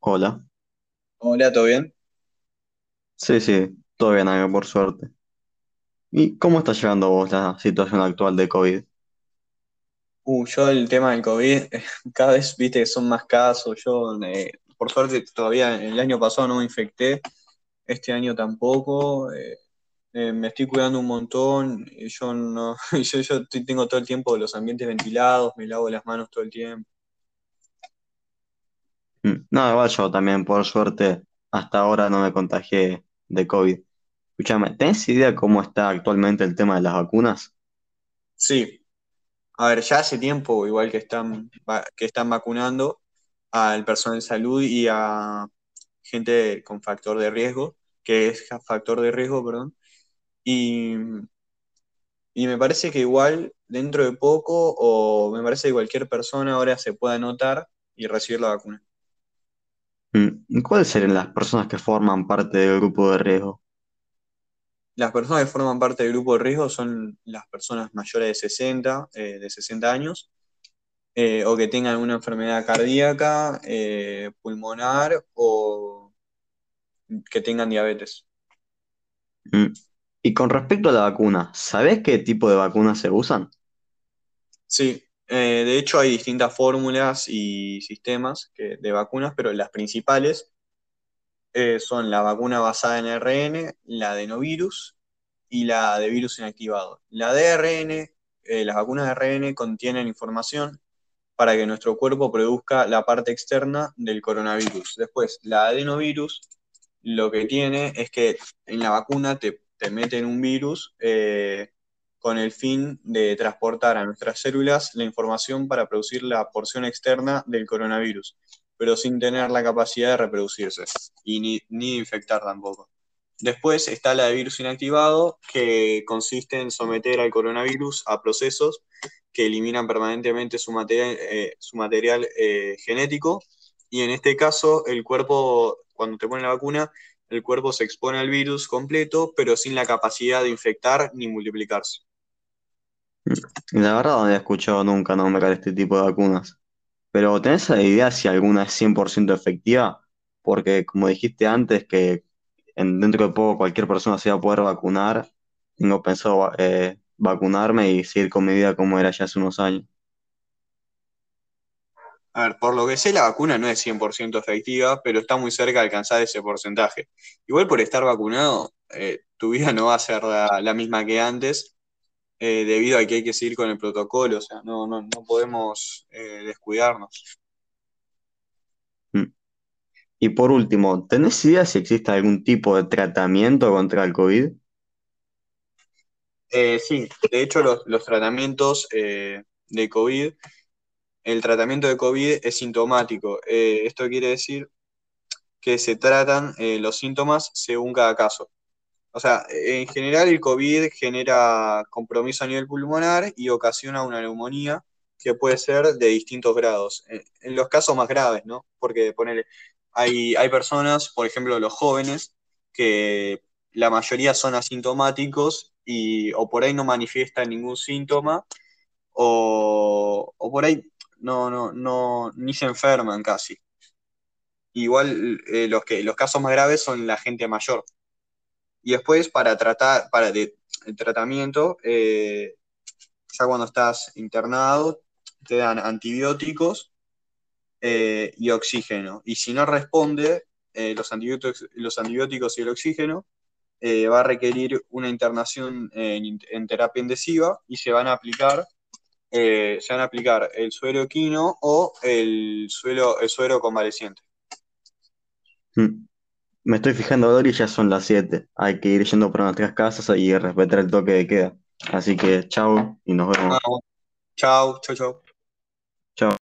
Hola. Hola, ¿todo bien? Sí, sí, todo bien acá por suerte. ¿Y cómo está llevando vos la situación actual de COVID? Uh, yo el tema del COVID, cada vez viste que son más casos. Yo, eh, por suerte, todavía el año pasado no me infecté, este año tampoco. eh, eh, me estoy cuidando un montón. eh, Yo no, yo, yo estoy- tengo todo el tiempo los ambientes ventilados, me lavo las manos todo el tiempo. Mm, No, igual yo también, por suerte, hasta ahora no me contagié de COVID. Escúchame, ¿tenés idea cómo está actualmente el tema de las vacunas? Sí, a ver, ya hace tiempo, igual que están, que están vacunando al personal de salud y a gente con factor de riesgo, que es factor de riesgo, perdón. Y Y me parece que igual dentro de poco, o me parece que cualquier persona ahora se puede anotar y recibir la vacuna. Mm, ¿y ¿Cuáles serían las personas que forman parte del grupo de riesgo? Las personas que forman parte del grupo de riesgo son las personas mayores de 60, eh, de 60 años, eh, o que tengan una enfermedad cardíaca, eh, pulmonar o que tengan diabetes. Mm, Y con respecto a la vacuna, ¿sabés qué tipo de vacunas se usan? Sí, eh, de hecho hay distintas fórmulas y sistemas de vacunas, pero las principales eh, son la vacuna basada en ARN, la de novirus y la de virus inactivado. La de ARN, eh, las vacunas de ARN contienen información para que nuestro cuerpo produzca la parte externa del coronavirus. Después, la adenovirus lo que tiene es que en la vacuna te, te meten un virus con el fin de transportar a nuestras células la información para producir la porción externa del coronavirus, pero sin tener la capacidad de reproducirse y ni, ni infectar tampoco. Después está la de virus inactivado, que consiste en someter al coronavirus a procesos que eliminan permanentemente su material, eh, material eh, genético. Y en este caso, el cuerpo, cuando te ponen la vacuna, el cuerpo se expone al virus completo, pero sin la capacidad de infectar ni multiplicarse. Mm, La verdad no había escuchado nunca nombrar este tipo de vacunas. Pero ¿tenés idea si alguna es 100% efectiva? Porque como dijiste antes que en, dentro de poco cualquier persona se va a poder vacunar, tengo pensado eh, vacunarme y seguir con mi vida como era ya hace unos años. A ver, por lo que sé, la vacuna no es 100% efectiva, pero está muy cerca de alcanzar ese porcentaje. Igual por estar vacunado, eh, tu vida no va a ser la, la misma que antes, eh, debido a que hay que seguir con el protocolo, o sea, no, no, no podemos eh, descuidarnos. Mm. Y por último, ¿tenés idea si existe algún tipo de tratamiento contra el COVID? Eh, sí, de hecho los, los tratamientos de COVID, el tratamiento de COVID es sintomático. Esto quiere decir que se tratan los síntomas según cada caso. O sea, en general el COVID genera compromiso a nivel pulmonar y ocasiona una neumonía que puede ser de distintos grados. En, en los casos más graves, ¿no? Porque ponele, hay, hay personas, por ejemplo, los jóvenes, que la mayoría son asintomáticos y o por ahí no manifiestan ningún síntoma o, o por ahí no, no, no, ni se enferman casi. Igual eh, los, que, los casos más graves son la gente mayor. Y después para tratar, para el tratamiento, eh, ya cuando estás internado, te dan antibióticos eh, y oxígeno. Y si no responde eh, los, antibióticos, los antibióticos y el oxígeno, eh, va a requerir una internación en, terapia intensiva y se van a aplicar, se van a aplicar el suero equino o el, suelo, el suero convaleciente. Mm. Me estoy fijando ahora y ya son las 7. Hay que ir yendo para nuestras casas y respetar el toque de queda. Así que chao y nos vemos. bueno. Chau, chau, chau.